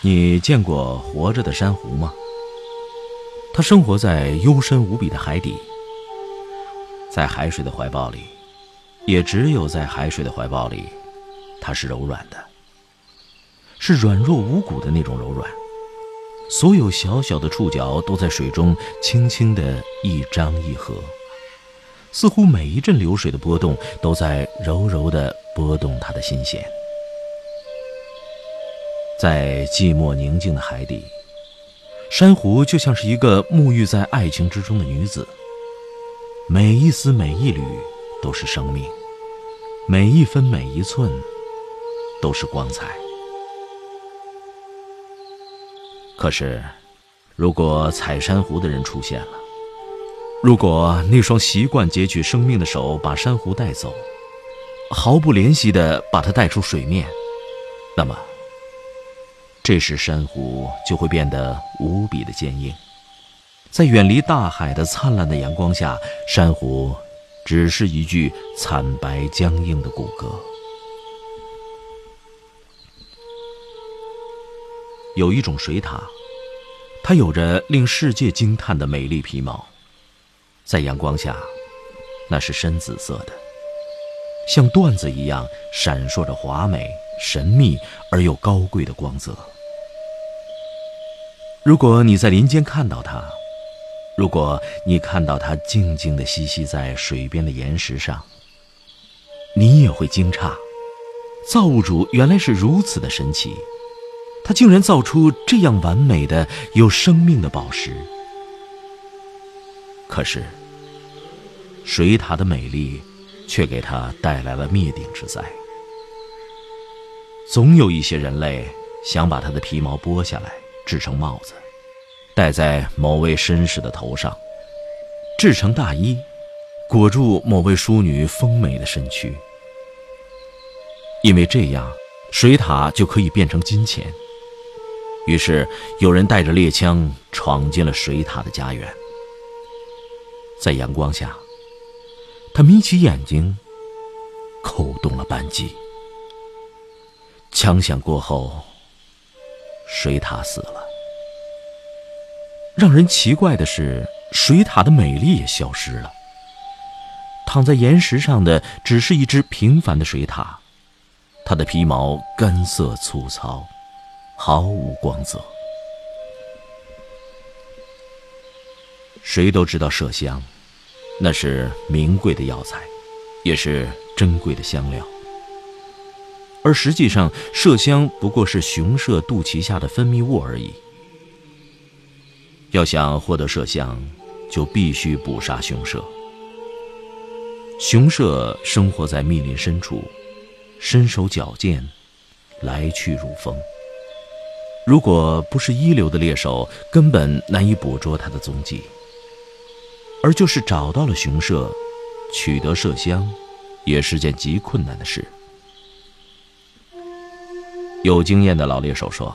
你见过活着的珊瑚吗？它生活在幽深无比的海底，在海水的怀抱里，也只有在海水的怀抱里，它是柔软的，是软弱无骨的那种柔软。所有小小的触角都在水中轻轻的一张一合，似乎每一阵流水的波动都在柔柔的拨动它的心弦。在寂寞宁静的海底，珊瑚就像是一个沐浴在爱情之中的女子。每一丝每一缕都是生命，每一分每一寸都是光彩。可是，如果采珊瑚的人出现了，如果那双习惯截取生命的手把珊瑚带走，毫不怜惜地把它带出水面，那么。这时，珊瑚就会变得无比的坚硬，在远离大海的灿烂的阳光下，珊瑚只是一具惨白僵硬的骨骼。有一种水獭，它有着令世界惊叹的美丽皮毛，在阳光下，那是深紫色的，像缎子一样闪烁着华美、神秘而又高贵的光泽。如果你在林间看到它，如果你看到它静静地栖息在水边的岩石上，你也会惊诧：造物主原来是如此的神奇，他竟然造出这样完美的有生命的宝石。可是，水獭的美丽却给他带来了灭顶之灾。总有一些人类想把它的皮毛剥下来。制成帽子，戴在某位绅士的头上；制成大衣，裹住某位淑女丰美的身躯。因为这样，水獭就可以变成金钱。于是，有人带着猎枪闯进了水獭的家园。在阳光下，他眯起眼睛，扣动了扳机。枪响过后。水獭死了。让人奇怪的是，水獭的美丽也消失了。躺在岩石上的只是一只平凡的水獭，它的皮毛干涩粗糙，毫无光泽。谁都知道麝香，那是名贵的药材，也是珍贵的香料。而实际上，麝香不过是雄麝肚脐下的分泌物而已。要想获得麝香，就必须捕杀雄麝。雄麝生活在密林深处，身手矫健，来去如风。如果不是一流的猎手，根本难以捕捉它的踪迹。而就是找到了雄麝，取得麝香，也是件极困难的事。有经验的老猎手说：“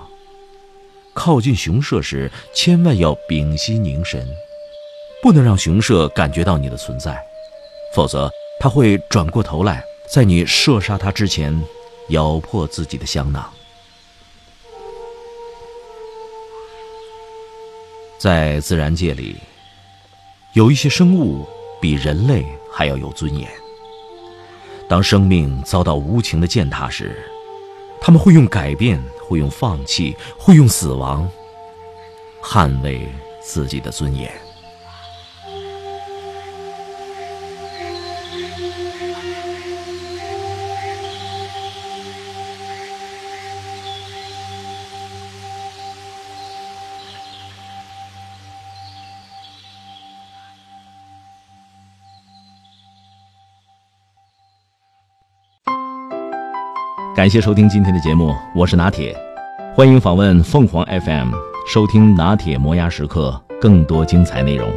靠近雄麝时，千万要屏息凝神，不能让雄麝感觉到你的存在，否则它会转过头来，在你射杀它之前，咬破自己的香囊。”在自然界里，有一些生物比人类还要有尊严。当生命遭到无情的践踏时，他们会用改变，会用放弃，会用死亡，捍卫自己的尊严。感谢收听今天的节目，我是拿铁。欢迎访问凤凰 FM，收听拿铁磨牙时刻更多精彩内容。